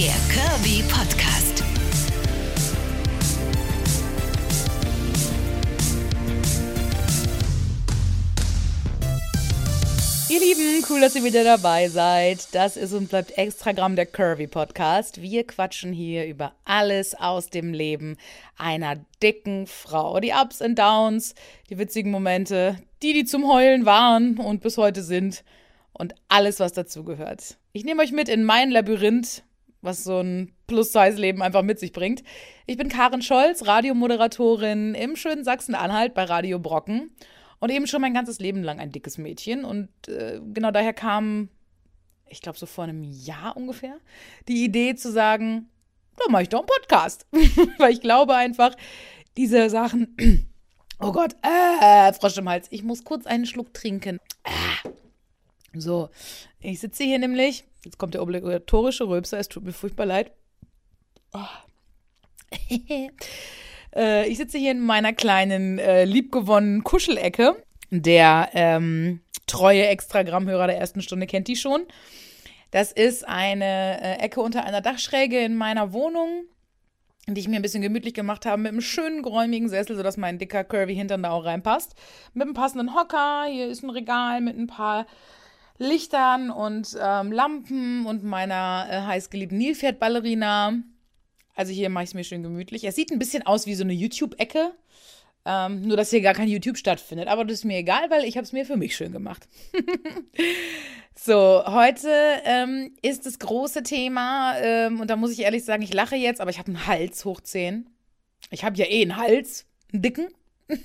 Der Kirby Podcast. Ihr Lieben, cool, dass ihr wieder dabei seid. Das ist und bleibt Extragramm der Curvy Podcast. Wir quatschen hier über alles aus dem Leben einer dicken Frau. Die Ups und Downs, die witzigen Momente, die, die zum Heulen waren und bis heute sind und alles, was dazugehört. Ich nehme euch mit in mein Labyrinth, was so ein Plus-Size-Leben einfach mit sich bringt. Ich bin Karen Scholz, Radiomoderatorin im schönen Sachsen-Anhalt bei Radio Brocken und eben schon mein ganzes Leben lang ein dickes Mädchen. Und äh, genau daher kam, ich glaube, so vor einem Jahr ungefähr, die Idee zu sagen, da mache ich doch einen Podcast. Weil ich glaube einfach, diese Sachen. Oh Gott, äh, Frosch im Hals. Ich muss kurz einen Schluck trinken. Äh. So, ich sitze hier nämlich. Jetzt kommt der obligatorische Rülpser. Es tut mir furchtbar leid. Oh. Äh, ich sitze hier in meiner kleinen, äh, liebgewonnenen Kuschelecke. Der ähm, treue Extragrammhörer der ersten Stunde kennt die schon. Das ist eine äh, Ecke unter einer Dachschräge in meiner Wohnung, die ich mir ein bisschen gemütlich gemacht habe, mit einem schönen, geräumigen Sessel, sodass mein dicker, curvy Hintern da auch reinpasst. Mit einem passenden Hocker. Hier ist ein Regal mit ein paar Lichtern und ähm, Lampen und meiner äh, heißgeliebten Nilpferdballerina. Also hier mache ich es mir schön gemütlich. Es sieht ein bisschen aus wie so eine YouTube-Ecke. Ähm, nur, dass hier gar kein YouTube stattfindet. Aber das ist mir egal, weil ich habe es mir für mich schön gemacht. so, heute ähm, ist das große Thema, ähm, und da muss ich ehrlich sagen, ich lache jetzt, aber ich habe einen Hals hoch 10. Ich habe ja eh einen Hals, einen dicken.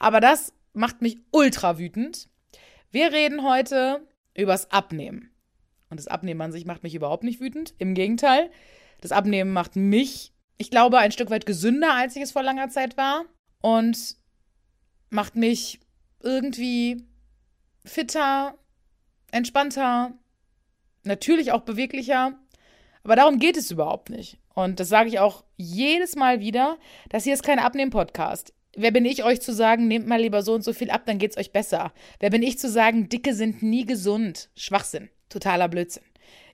aber das macht mich ultra wütend. Wir reden heute übers Abnehmen. Und das Abnehmen an sich macht mich überhaupt nicht wütend. Im Gegenteil. Das Abnehmen macht mich, ich glaube, ein Stück weit gesünder, als ich es vor langer Zeit war. Und macht mich irgendwie fitter, entspannter, natürlich auch beweglicher. Aber darum geht es überhaupt nicht. Und das sage ich auch jedes Mal wieder. Das hier ist kein Abnehmen-Podcast. Wer bin ich, euch zu sagen, nehmt mal lieber so und so viel ab, dann geht's euch besser? Wer bin ich zu sagen, Dicke sind nie gesund? Schwachsinn. Totaler Blödsinn.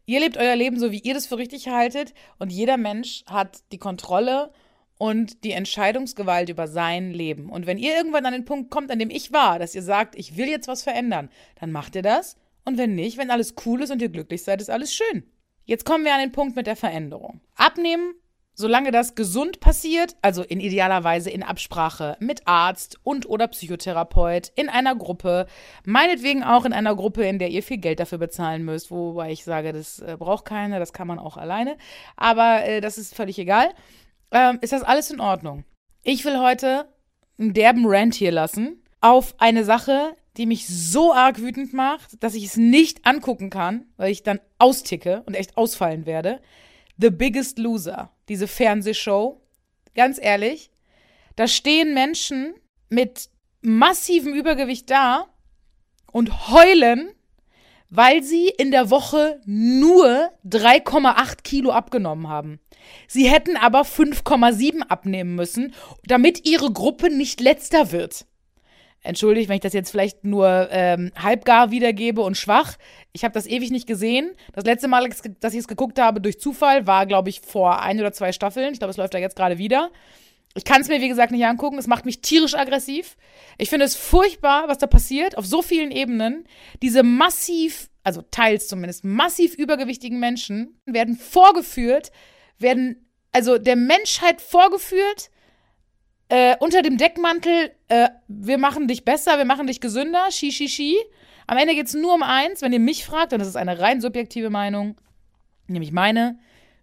Ihr lebt euer Leben so, wie ihr das für richtig haltet und jeder Mensch hat die Kontrolle und die Entscheidungsgewalt über sein Leben. Und wenn ihr irgendwann an den Punkt kommt, an dem ich war, dass ihr sagt, ich will jetzt was verändern, dann macht ihr das. Und wenn nicht, wenn alles cool ist und ihr glücklich seid, ist alles schön. Jetzt kommen wir an den Punkt mit der Veränderung. Abnehmen Solange das gesund passiert, also in idealer Weise in Absprache mit Arzt und oder Psychotherapeut, in einer Gruppe, meinetwegen auch in einer Gruppe, in der ihr viel Geld dafür bezahlen müsst, wobei ich sage, das äh, braucht keiner, das kann man auch alleine, aber äh, das ist völlig egal, ähm, ist das alles in Ordnung. Ich will heute einen derben Rant hier lassen auf eine Sache, die mich so arg wütend macht, dass ich es nicht angucken kann, weil ich dann austicke und echt ausfallen werde. The Biggest Loser, diese Fernsehshow, ganz ehrlich, da stehen Menschen mit massivem Übergewicht da und heulen, weil sie in der Woche nur 3,8 Kilo abgenommen haben. Sie hätten aber 5,7 abnehmen müssen, damit ihre Gruppe nicht letzter wird entschuldigt, wenn ich das jetzt vielleicht nur ähm, halbgar wiedergebe und schwach. Ich habe das ewig nicht gesehen. Das letzte Mal, dass ich es geguckt habe durch Zufall, war, glaube ich, vor ein oder zwei Staffeln. Ich glaube, es läuft da jetzt gerade wieder. Ich kann es mir, wie gesagt, nicht angucken. Es macht mich tierisch aggressiv. Ich finde es furchtbar, was da passiert, auf so vielen Ebenen. Diese massiv, also teils zumindest, massiv übergewichtigen Menschen werden vorgeführt, werden, also der Menschheit vorgeführt, äh, unter dem Deckmantel, äh, wir machen dich besser, wir machen dich gesünder, shi, shi, shi. Am Ende geht es nur um eins, wenn ihr mich fragt, und das ist eine rein subjektive Meinung, nämlich meine,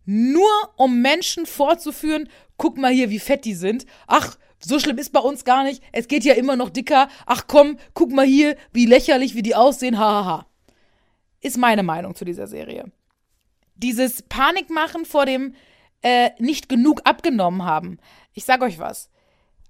nur um Menschen vorzuführen, guck mal hier, wie fett die sind. Ach, so schlimm ist bei uns gar nicht. Es geht ja immer noch dicker. Ach komm, guck mal hier, wie lächerlich, wie die aussehen. Hahaha. Ha, ha. Ist meine Meinung zu dieser Serie. Dieses Panikmachen vor dem äh, nicht genug abgenommen haben. Ich sag euch was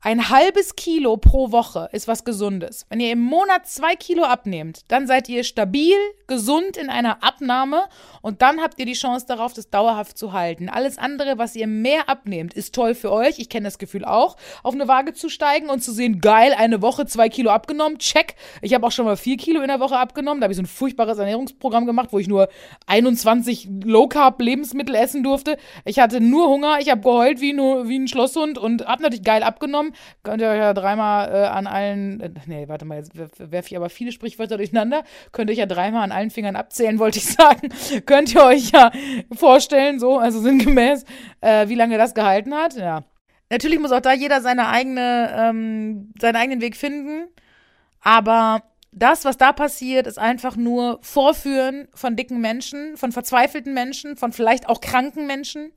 ein halbes Kilo pro Woche ist was Gesundes. Wenn ihr im Monat zwei Kilo abnehmt, dann seid ihr stabil, gesund in einer Abnahme und dann habt ihr die Chance darauf, das dauerhaft zu halten. Alles andere, was ihr mehr abnehmt, ist toll für euch. Ich kenne das Gefühl auch, auf eine Waage zu steigen und zu sehen, geil, eine Woche zwei Kilo abgenommen, check. Ich habe auch schon mal vier Kilo in der Woche abgenommen. Da habe ich so ein furchtbares Ernährungsprogramm gemacht, wo ich nur 21 Low-Carb-Lebensmittel essen durfte. Ich hatte nur Hunger, ich habe geheult wie, nur, wie ein Schlosshund und habe natürlich geil abgenommen haben, könnt ihr euch ja dreimal äh, an allen, äh, nee, warte mal, jetzt werfe ich aber viele Sprichwörter durcheinander, könnt ihr euch ja dreimal an allen Fingern abzählen, wollte ich sagen. könnt ihr euch ja vorstellen, so, also sinngemäß, äh, wie lange das gehalten hat, ja. Natürlich muss auch da jeder seine eigene, ähm, seinen eigenen Weg finden, aber das, was da passiert, ist einfach nur Vorführen von dicken Menschen, von verzweifelten Menschen, von vielleicht auch kranken Menschen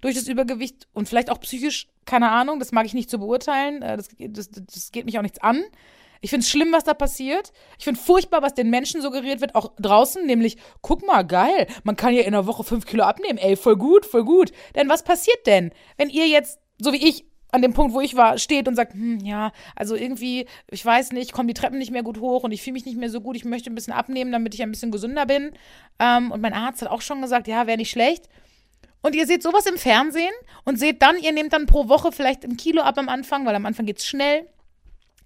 durch das Übergewicht und vielleicht auch psychisch keine Ahnung, das mag ich nicht zu beurteilen. Äh, das, das, das geht mich auch nichts an. Ich finde es schlimm, was da passiert. Ich finde furchtbar, was den Menschen suggeriert wird, auch draußen, nämlich, guck mal, geil, man kann ja in einer Woche fünf Kilo abnehmen. Ey, voll gut, voll gut. Denn was passiert denn, wenn ihr jetzt, so wie ich, an dem Punkt, wo ich war, steht und sagt, hm, ja, also irgendwie, ich weiß nicht, kommen die Treppen nicht mehr gut hoch und ich fühle mich nicht mehr so gut, ich möchte ein bisschen abnehmen, damit ich ein bisschen gesünder bin. Ähm, und mein Arzt hat auch schon gesagt, ja, wäre nicht schlecht. Und ihr seht sowas im Fernsehen und seht dann, ihr nehmt dann pro Woche vielleicht ein Kilo ab am Anfang, weil am Anfang geht es schnell.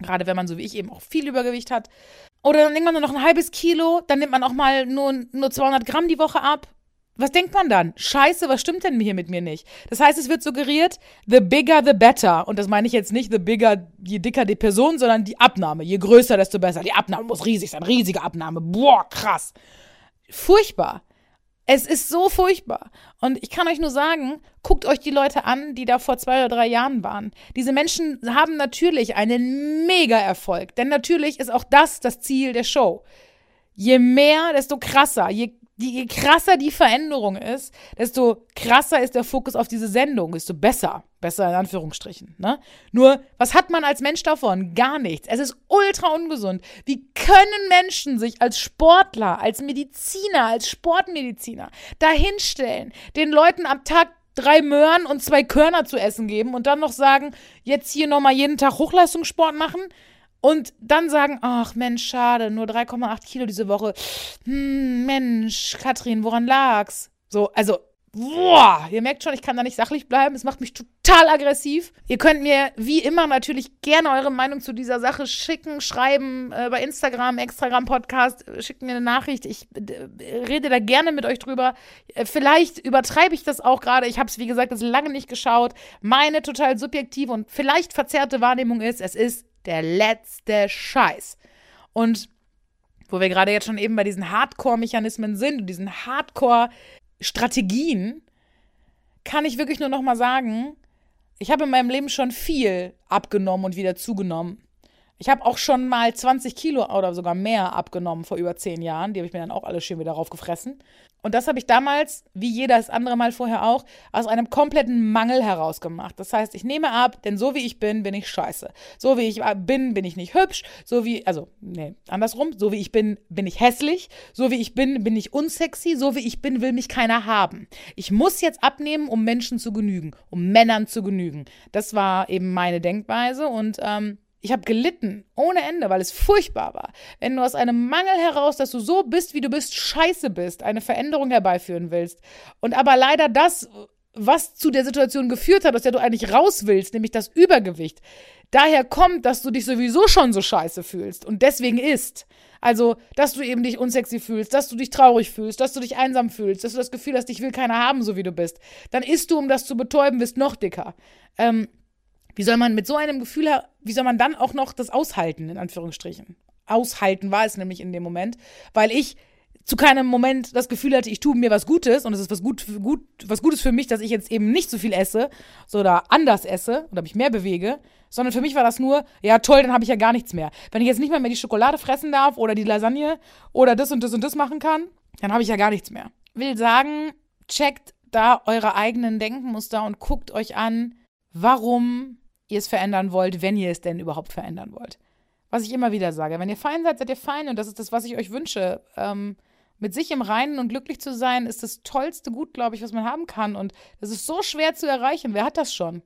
Gerade wenn man so wie ich eben auch viel Übergewicht hat. Oder dann nimmt man nur noch ein halbes Kilo, dann nimmt man auch mal nur, nur 200 Gramm die Woche ab. Was denkt man dann? Scheiße, was stimmt denn hier mit mir nicht? Das heißt, es wird suggeriert, the bigger the better. Und das meine ich jetzt nicht, the bigger, je dicker die Person, sondern die Abnahme. Je größer, desto besser. Die Abnahme muss riesig sein, riesige Abnahme. Boah, krass. Furchtbar. Es ist so furchtbar. Und ich kann euch nur sagen, guckt euch die Leute an, die da vor zwei oder drei Jahren waren. Diese Menschen haben natürlich einen Mega-Erfolg. Denn natürlich ist auch das das Ziel der Show. Je mehr, desto krasser. Je je krasser die Veränderung ist, desto krasser ist der Fokus auf diese Sendung, desto besser. Besser in Anführungsstrichen. Ne? Nur, was hat man als Mensch davon? Gar nichts. Es ist ultra ungesund. Wie können Menschen sich als Sportler, als Mediziner, als Sportmediziner dahinstellen, den Leuten am Tag drei Möhren und zwei Körner zu essen geben und dann noch sagen, jetzt hier nochmal jeden Tag Hochleistungssport machen? Und dann sagen, ach Mensch, schade, nur 3,8 Kilo diese Woche. Hm, Mensch, Katrin, woran lag's? So, also, boah, ihr merkt schon, ich kann da nicht sachlich bleiben. Es macht mich total aggressiv. Ihr könnt mir wie immer natürlich gerne eure Meinung zu dieser Sache schicken, schreiben äh, bei Instagram, Extragram Podcast, äh, schickt mir eine Nachricht. Ich äh, rede da gerne mit euch drüber. Äh, vielleicht übertreibe ich das auch gerade. Ich habe es, wie gesagt, das lange nicht geschaut. Meine total subjektive und vielleicht verzerrte Wahrnehmung ist, es ist der letzte Scheiß. Und wo wir gerade jetzt schon eben bei diesen Hardcore-Mechanismen sind und diesen Hardcore-Strategien, kann ich wirklich nur noch mal sagen, ich habe in meinem Leben schon viel abgenommen und wieder zugenommen. Ich habe auch schon mal 20 Kilo oder sogar mehr abgenommen vor über zehn Jahren. Die habe ich mir dann auch alle schön wieder raufgefressen. Und das habe ich damals, wie jedes andere Mal vorher auch, aus einem kompletten Mangel heraus gemacht. Das heißt, ich nehme ab, denn so wie ich bin, bin ich scheiße. So wie ich bin, bin ich nicht hübsch. So wie, also, nee, andersrum. So wie ich bin, bin ich hässlich. So wie ich bin, bin ich unsexy. So wie ich bin, will mich keiner haben. Ich muss jetzt abnehmen, um Menschen zu genügen, um Männern zu genügen. Das war eben meine Denkweise und ähm, ich habe gelitten ohne Ende, weil es furchtbar war. Wenn du aus einem Mangel heraus, dass du so bist, wie du bist, scheiße bist, eine Veränderung herbeiführen willst. Und aber leider das, was zu der Situation geführt hat, aus der du eigentlich raus willst, nämlich das Übergewicht, daher kommt, dass du dich sowieso schon so scheiße fühlst und deswegen ist. Also, dass du eben dich unsexy fühlst, dass du dich traurig fühlst, dass du dich einsam fühlst, dass du das Gefühl hast, dich will keiner haben, so wie du bist. Dann isst du, um das zu betäuben, bist noch dicker. Ähm, wie soll man mit so einem Gefühl, wie soll man dann auch noch das aushalten, in Anführungsstrichen? Aushalten war es nämlich in dem Moment, weil ich zu keinem Moment das Gefühl hatte, ich tue mir was Gutes und es ist was, gut, gut, was Gutes für mich, dass ich jetzt eben nicht so viel esse oder anders esse oder mich mehr bewege, sondern für mich war das nur, ja toll, dann habe ich ja gar nichts mehr. Wenn ich jetzt nicht mal mehr die Schokolade fressen darf oder die Lasagne oder das und das und das machen kann, dann habe ich ja gar nichts mehr. Will sagen, checkt da eure eigenen Denkmuster und guckt euch an, warum ihr es verändern wollt, wenn ihr es denn überhaupt verändern wollt. Was ich immer wieder sage, wenn ihr fein seid, seid ihr fein und das ist das, was ich euch wünsche. Ähm, mit sich im Reinen und glücklich zu sein, ist das tollste Gut, glaube ich, was man haben kann. Und das ist so schwer zu erreichen. Wer hat das schon?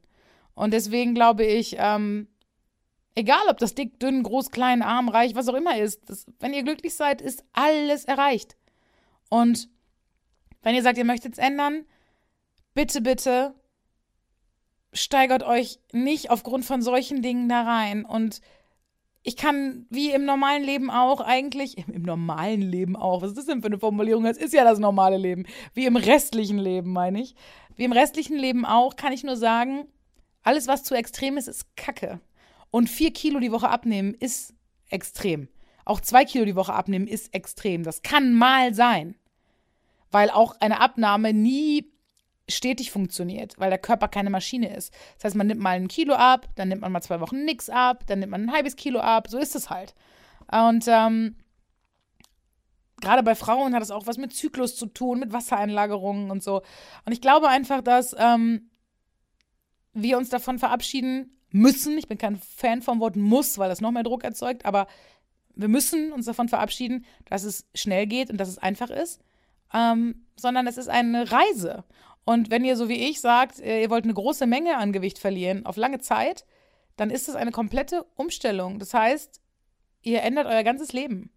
Und deswegen glaube ich, ähm, Egal, ob das dick, dünn, groß, klein, arm, reich, was auch immer ist. Das, wenn ihr glücklich seid, ist alles erreicht. Und wenn ihr sagt, ihr möchtet es ändern, bitte, bitte steigert euch nicht aufgrund von solchen Dingen da rein. Und ich kann, wie im normalen Leben auch, eigentlich, im, im, normalen Leben auch, was ist das denn für eine Formulierung? Das ist ja das normale Leben. Wie im restlichen Leben, meine ich. Wie im restlichen Leben auch, kann ich nur sagen, alles, was zu extrem ist, ist Kacke. Und vier Kilo die Woche abnehmen ist extrem. Auch zwei Kilo die Woche abnehmen ist extrem. Das kann mal sein. Weil auch eine Abnahme nie stetig funktioniert, weil der Körper keine Maschine ist. Das heißt, man nimmt mal ein Kilo ab, dann nimmt man mal zwei Wochen nichts ab, dann nimmt man ein halbes Kilo ab, so ist es halt. Und ähm, gerade bei Frauen hat es auch was mit Zyklus zu tun, mit Wassereinlagerungen und so. Und ich glaube einfach, dass ähm, wir uns davon verabschieden müssen. Ich bin kein Fan vom Wort muss, weil das noch mehr Druck erzeugt, aber wir müssen uns davon verabschieden, dass es schnell geht und dass es einfach ist, ähm, sondern es ist eine Reise. Und wenn ihr so wie ich sagt, äh, ihr wollt eine große Menge an Gewicht verlieren auf lange Zeit, dann ist es eine komplette Umstellung. Das heißt, ihr ändert euer ganzes Leben.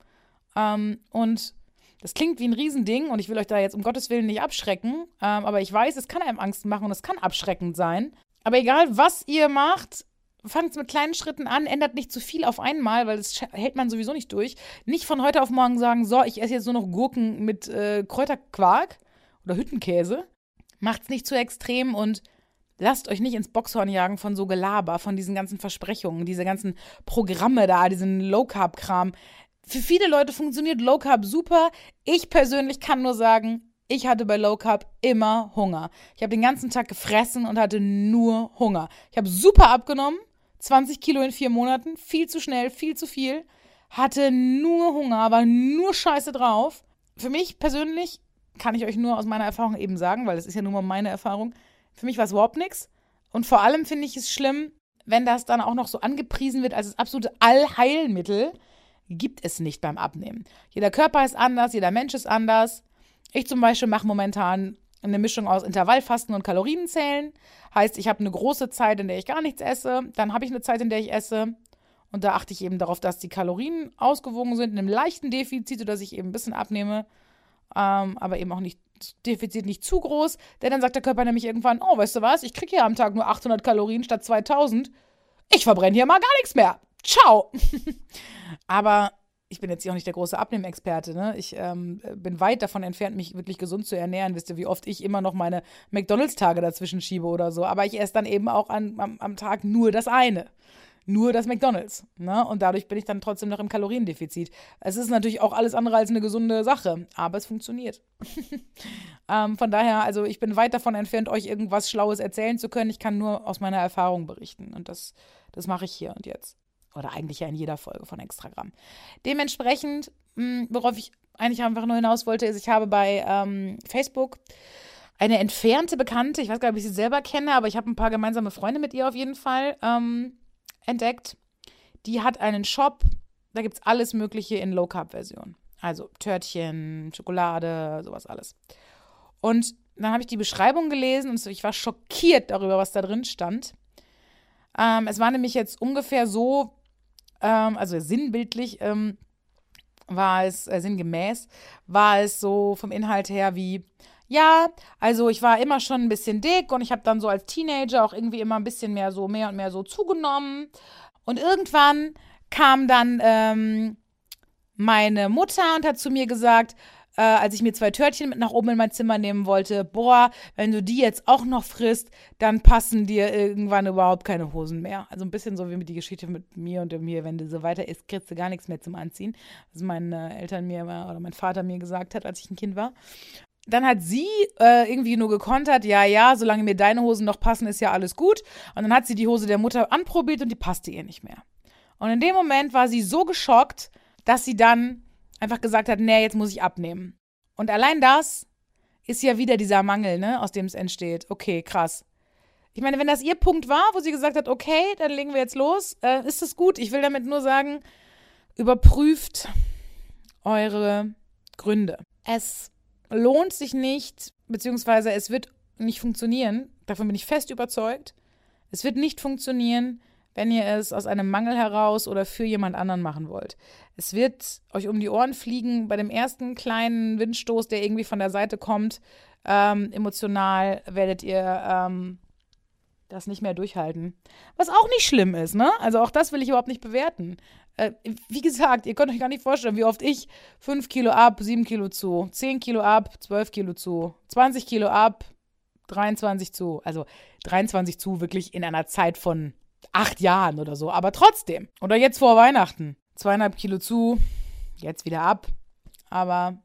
Ähm, und das klingt wie ein Riesending und ich will euch da jetzt um Gottes Willen nicht abschrecken, ähm, aber ich weiß, es kann einem Angst machen und es kann abschreckend sein. Aber egal, was ihr macht, fangt mit kleinen Schritten an, ändert nicht zu viel auf einmal, weil das hält man sowieso nicht durch. Nicht von heute auf morgen sagen, so, ich esse jetzt nur noch Gurken mit äh, Kräuterquark oder Hüttenkäse, Macht's nicht zu extrem und lasst euch nicht ins Boxhorn jagen von so Gelaber, von diesen ganzen Versprechungen, diese ganzen Programme da, diesen Low-Carb-Kram. Für viele Leute funktioniert Low Carb super. Ich persönlich kann nur sagen, ich hatte bei Low Carb immer Hunger. Ich habe den ganzen Tag gefressen und hatte nur Hunger. Ich habe super abgenommen, 20 Kilo in vier Monaten, viel zu schnell, viel zu viel. Hatte nur Hunger, war nur Scheiße drauf. Für mich persönlich kann ich euch nur aus meiner Erfahrung eben sagen, weil es ist ja nun mal meine Erfahrung. Für mich war es überhaupt nichts. Und vor allem finde ich es schlimm, wenn das dann auch noch so angepriesen wird als das absolute Allheilmittel. Gibt es nicht beim Abnehmen. Jeder Körper ist anders, jeder Mensch ist anders. Ich zum Beispiel mache momentan eine Mischung aus Intervallfasten und Kalorienzählen. Heißt, ich habe eine große Zeit, in der ich gar nichts esse. Dann habe ich eine Zeit, in der ich esse. Und da achte ich eben darauf, dass die Kalorien ausgewogen sind, in einem leichten Defizit, sodass ich eben ein bisschen abnehme ähm, aber eben auch nicht Defizit nicht zu groß, denn dann sagt der Körper nämlich irgendwann, oh, weißt du was, ich kriege hier am Tag nur 800 Kalorien statt 2000. Ich verbrenne hier mal gar nichts mehr. Ciao. aber ich bin jetzt hier auch nicht der große Abnehmexperte. Ne? Ich ähm, bin weit davon entfernt, mich wirklich gesund zu ernähren. Wisst ihr, wie oft ich immer noch meine McDonalds-Tage dazwischen schiebe oder so. Aber ich esse dann eben auch an, am, am Tag nur das eine nur das McDonalds. Ne? Und dadurch bin ich dann trotzdem noch im Kaloriendefizit. Es ist natürlich auch alles andere als eine gesunde Sache, aber es funktioniert. ähm, von daher, also ich bin weit davon entfernt, euch irgendwas Schlaues erzählen zu können. Ich kann nur aus meiner Erfahrung berichten. Und das, das mache ich hier und jetzt. Oder eigentlich ja in jeder Folge von Extragramm. Dementsprechend, mh, hm, worauf ich eigentlich einfach nur hinaus wollte, ist, ich habe bei ähm, Facebook eine entfernte Bekannte, ich weiß gar nicht, ob ich sie selber kenne, aber ich habe ein paar gemeinsame Freunde mit ihr auf jeden Fall. Ähm, entdeckt. Die hat einen Shop, da gibt es alles Mögliche in Low-Carb-Version. Also Törtchen, Schokolade, sowas alles. Und dann habe ich die Beschreibung gelesen und ich war schockiert darüber, was da drin stand. Ähm, es war nämlich jetzt ungefähr so, ähm, also sinnbildlich ähm, war es, äh, sinngemäß, war es so vom Inhalt her wie, ja, also ich war immer schon ein bisschen dick und ich habe dann so als Teenager auch irgendwie immer ein bisschen mehr so, mehr und mehr so zugenommen. Und irgendwann kam dann ähm, meine Mutter und hat zu mir gesagt, äh, als ich mir zwei Törtchen mit nach oben in mein Zimmer nehmen wollte, boah, wenn du die jetzt auch noch frisst, dann passen dir irgendwann überhaupt keine Hosen mehr. Also ein bisschen so wie mit die Geschichte mit mir und mir, wenn du so weiter isst, kriegst du gar nichts mehr zum Anziehen. Was meine Eltern mir oder mein Vater mir gesagt hat, als ich ein Kind war dann hat sie äh, irgendwie nur gekontert, ja, ja, solange mir deine Hosen noch passen, ist ja alles gut. Und dann hat sie die Hose der Mutter anprobiert und die passte ihr nicht mehr. Und in dem Moment war sie so geschockt, dass sie dann einfach gesagt hat, nee, jetzt muss ich abnehmen. Und allein das ist ja wieder dieser Mangel, ne, aus dem es entsteht. Okay, krass. Ich meine, wenn das ihr Punkt war, wo sie gesagt hat, okay, dann legen wir jetzt los, äh, ist das gut. Ich will damit nur sagen, überprüft eure Gründe. Es lohnt sich nicht, beziehungsweise es wird nicht funktionieren. Davon bin ich fest überzeugt. Es wird nicht funktionieren, wenn ihr es aus einem Mangel heraus oder für jemand anderen machen wollt. Es wird euch um die Ohren fliegen bei dem ersten kleinen Windstoß, der irgendwie von der Seite kommt. Ähm, emotional werdet ihr ähm, das nicht mehr durchhalten. Was auch nicht schlimm ist, ne? Also auch das will ich überhaupt nicht bewerten. Äh, wie gesagt, ihr könnt euch gar nicht vorstellen, wie oft ich 5 Kilo ab, 7 Kilo zu, 10 Kilo ab, 12 Kilo zu, 20 Kilo ab, 23 zu. Also 23 zu wirklich in einer Zeit von acht Jahren oder so, aber trotzdem. Oder jetzt vor Weihnachten. Zweieinhalb Kilo zu, jetzt wieder ab. Aber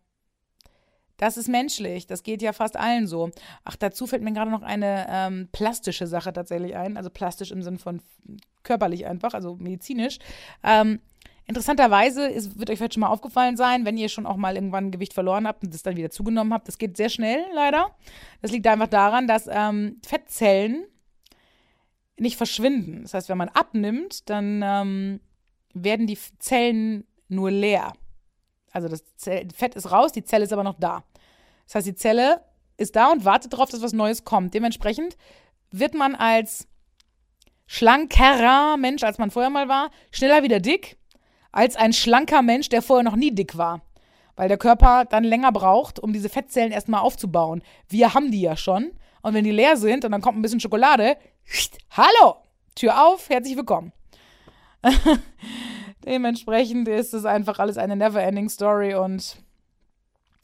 das ist menschlich. Das geht ja fast allen so. Ach, dazu fällt mir gerade noch eine ähm, plastische Sache tatsächlich ein. Also plastisch im Sinn von körperlich einfach, also medizinisch. Ähm, interessanterweise ist, wird euch vielleicht schon mal aufgefallen sein, wenn ihr schon auch mal irgendwann Gewicht verloren habt und das dann wieder zugenommen habt. Das geht sehr schnell, leider. Das liegt einfach daran, dass ähm, Fettzellen nicht verschwinden. Das heißt, wenn man abnimmt, dann ähm, werden die Zellen nur leer. Also das Fett ist raus, die Zelle ist aber noch da. Das heißt, die Zelle ist da und wartet darauf, dass was Neues kommt. Dementsprechend wird man als schlankerer Mensch, als man vorher mal war, schneller wieder dick, als ein schlanker Mensch, der vorher noch nie dick war. Weil der Körper dann länger braucht, um diese Fettzellen erstmal aufzubauen. Wir haben die ja schon. Und wenn die leer sind und dann kommt ein bisschen Schokolade, hallo, Tür auf, herzlich willkommen. Dementsprechend ist es einfach alles eine never-ending Story und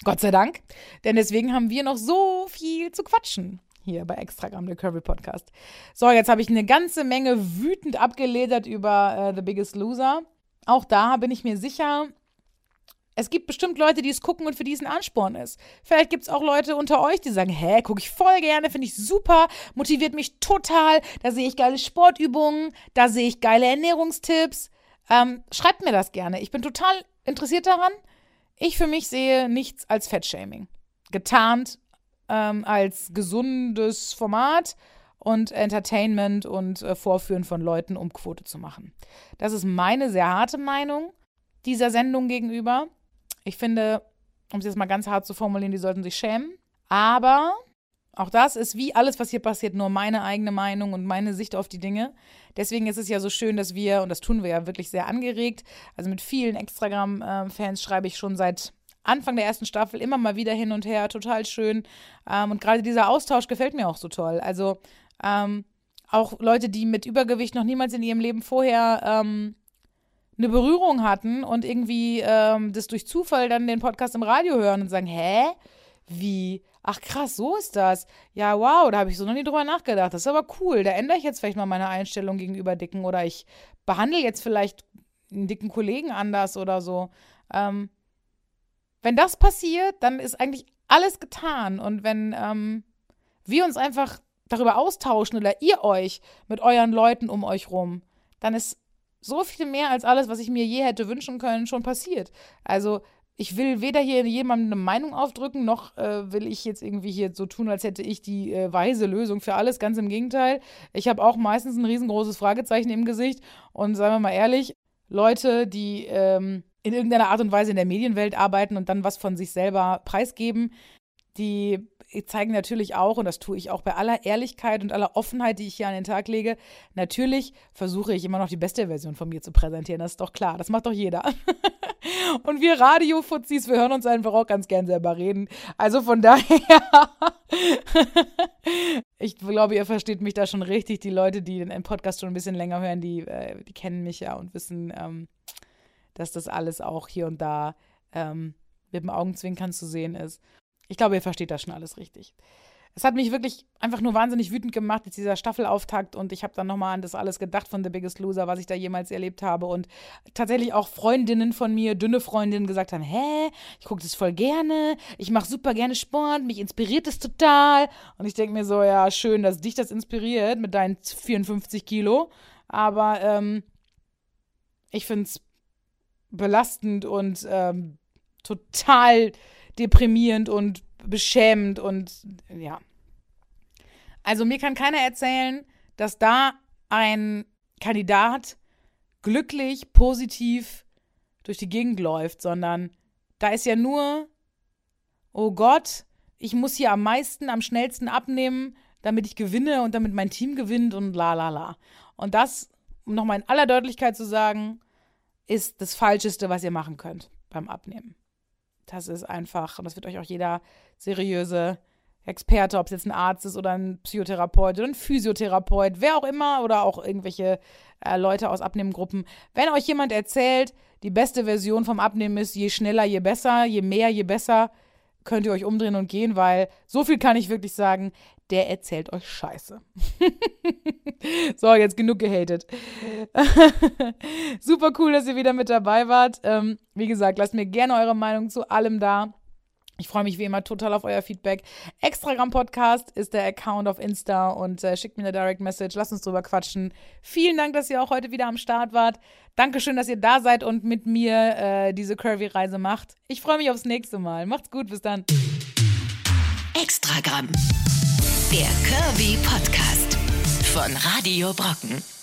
Gott sei Dank, denn deswegen haben wir noch so viel zu quatschen hier bei Extragramm, der Curvy Podcast. So, jetzt habe ich eine ganze Menge wütend abgeledert über uh, The Biggest Loser. Auch da bin ich mir sicher, es gibt bestimmt Leute, die es gucken und für die es ein Ansporn ist. Vielleicht gibt es auch Leute unter euch, die sagen, hä, gucke ich voll gerne, finde ich super, motiviert mich total, da sehe ich geile Sportübungen, da sehe ich geile Ernährungstipps. Ähm, schreibt mir das gerne. Ich bin total interessiert daran. Ich für mich sehe nichts als Fettshaming. Getarnt ähm, als gesundes Format und Entertainment und äh, Vorführen von Leuten, um Quote zu machen. Das ist meine sehr harte Meinung dieser Sendung gegenüber. Ich finde, um es jetzt mal ganz hart zu formulieren, die sollten sich schämen. Aber auch das ist wie alles, was hier passiert, nur meine eigene Meinung und meine Sicht auf die Dinge. Deswegen ist es ja so schön, dass wir, und das tun wir ja wirklich sehr angeregt, also mit vielen Extragramm-Fans schreibe ich schon seit Anfang der ersten Staffel immer mal wieder hin und her, total schön. Ähm, und gerade dieser Austausch gefällt mir auch so toll. Also ähm, auch Leute, die mit Übergewicht noch niemals in ihrem Leben vorher ähm, eine Berührung hatten und irgendwie ähm, das durch Zufall dann den Podcast im Radio hören und sagen, hä? Wie? Ach krass, so ist das. Ja, wow, da habe ich so noch nie drüber nachgedacht. Das ist aber cool. Da ändere ich jetzt vielleicht mal meine Einstellung gegenüber Dicken oder ich behandle jetzt vielleicht einen dicken Kollegen anders oder so. Ähm, wenn das passiert, dann ist eigentlich alles getan. Und wenn ähm, wir uns einfach darüber austauschen oder ihr euch mit euren Leuten um euch rum, dann ist so viel mehr als alles, was ich mir je hätte wünschen können, schon passiert. Also ich will weder hier jemandem eine Meinung aufdrücken, noch äh, will ich jetzt irgendwie hier so tun, als hätte ich die äh, weise Lösung für alles. Ganz im Gegenteil. Ich habe auch meistens ein riesengroßes Fragezeichen im Gesicht. Und sagen wir mal ehrlich, Leute, die ähm, in irgendeiner Art und Weise in der Medienwelt arbeiten und dann was von sich selber preisgeben, die zeigen natürlich auch, und das tue ich auch bei aller Ehrlichkeit und aller Offenheit, die ich hier an den Tag lege, natürlich versuche ich immer noch die beste Version von mir zu präsentieren. Das ist doch klar. Das macht doch jeder. und wir Radiofuzis, wir hören uns einfach auch ganz gern selber reden. Also von daher, ich glaube, ihr versteht mich da schon richtig. Die Leute, die den Podcast schon ein bisschen länger hören, die, äh, die kennen mich ja und wissen, ähm, dass das alles auch hier und da ähm, mit dem Augenzwinkern zu sehen ist. Ich glaube, ihr versteht das schon alles richtig. Es hat mich wirklich einfach nur wahnsinnig wütend gemacht, jetzt dieser Staffelauftakt. Und ich habe dann nochmal an das alles gedacht von The Biggest Loser, was ich da jemals erlebt habe. Und tatsächlich auch Freundinnen von mir, dünne Freundinnen, gesagt haben: Hä, ich gucke das voll gerne. Ich mache super gerne Sport. Mich inspiriert das total. Und ich denke mir so: Ja, schön, dass dich das inspiriert mit deinen 54 Kilo. Aber ähm, ich finde es belastend und ähm, total deprimierend und beschämend und ja. Also mir kann keiner erzählen, dass da ein Kandidat glücklich, positiv durch die Gegend läuft, sondern da ist ja nur, oh Gott, ich muss hier am meisten, am schnellsten abnehmen, damit ich gewinne und damit mein Team gewinnt und la la la. Und das um nochmal in aller Deutlichkeit zu sagen, ist das Falscheste, was ihr machen könnt beim Abnehmen. Das ist einfach, und das wird euch auch jeder seriöse Experte, ob es jetzt ein Arzt ist oder ein Psychotherapeut oder ein Physiotherapeut, wer auch immer oder auch irgendwelche äh, Leute aus Abnehmengruppen. Wenn euch jemand erzählt, die beste Version vom Abnehmen ist, je schneller, je besser, je mehr, je besser, könnt ihr euch umdrehen und gehen, weil so viel kann ich wirklich sagen, der erzählt euch Scheiße. so, jetzt genug gehatet. Super cool, dass ihr wieder mit dabei wart. Ähm, wie gesagt, lasst mir gerne eure Meinung zu allem da. Ich freue mich wie immer total auf euer Feedback. Extragram Podcast ist der Account auf Insta und äh, schickt mir eine Direct Message. Lasst uns drüber quatschen. Vielen Dank, dass ihr auch heute wieder am Start wart. Dankeschön, dass ihr da seid und mit mir äh, diese Curvy-Reise macht. Ich freue mich aufs nächste Mal. Macht's gut, bis dann. Extragramm. Der Curvy Podcast von Radio Brocken.